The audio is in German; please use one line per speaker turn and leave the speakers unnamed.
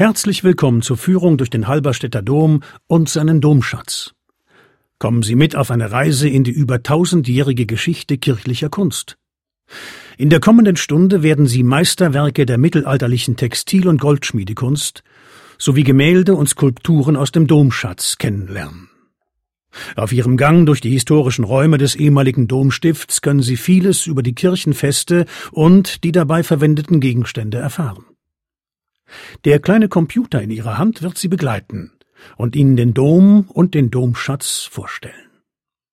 Herzlich willkommen zur Führung durch den Halberstädter Dom und seinen Domschatz. Kommen Sie mit auf eine Reise in die über tausendjährige Geschichte kirchlicher Kunst. In der kommenden Stunde werden Sie Meisterwerke der mittelalterlichen Textil- und Goldschmiedekunst sowie Gemälde und Skulpturen aus dem Domschatz kennenlernen. Auf Ihrem Gang durch die historischen Räume des ehemaligen Domstifts können Sie vieles über die Kirchenfeste und die dabei verwendeten Gegenstände erfahren. Der kleine Computer in Ihrer Hand wird Sie begleiten und Ihnen den Dom und den Domschatz vorstellen.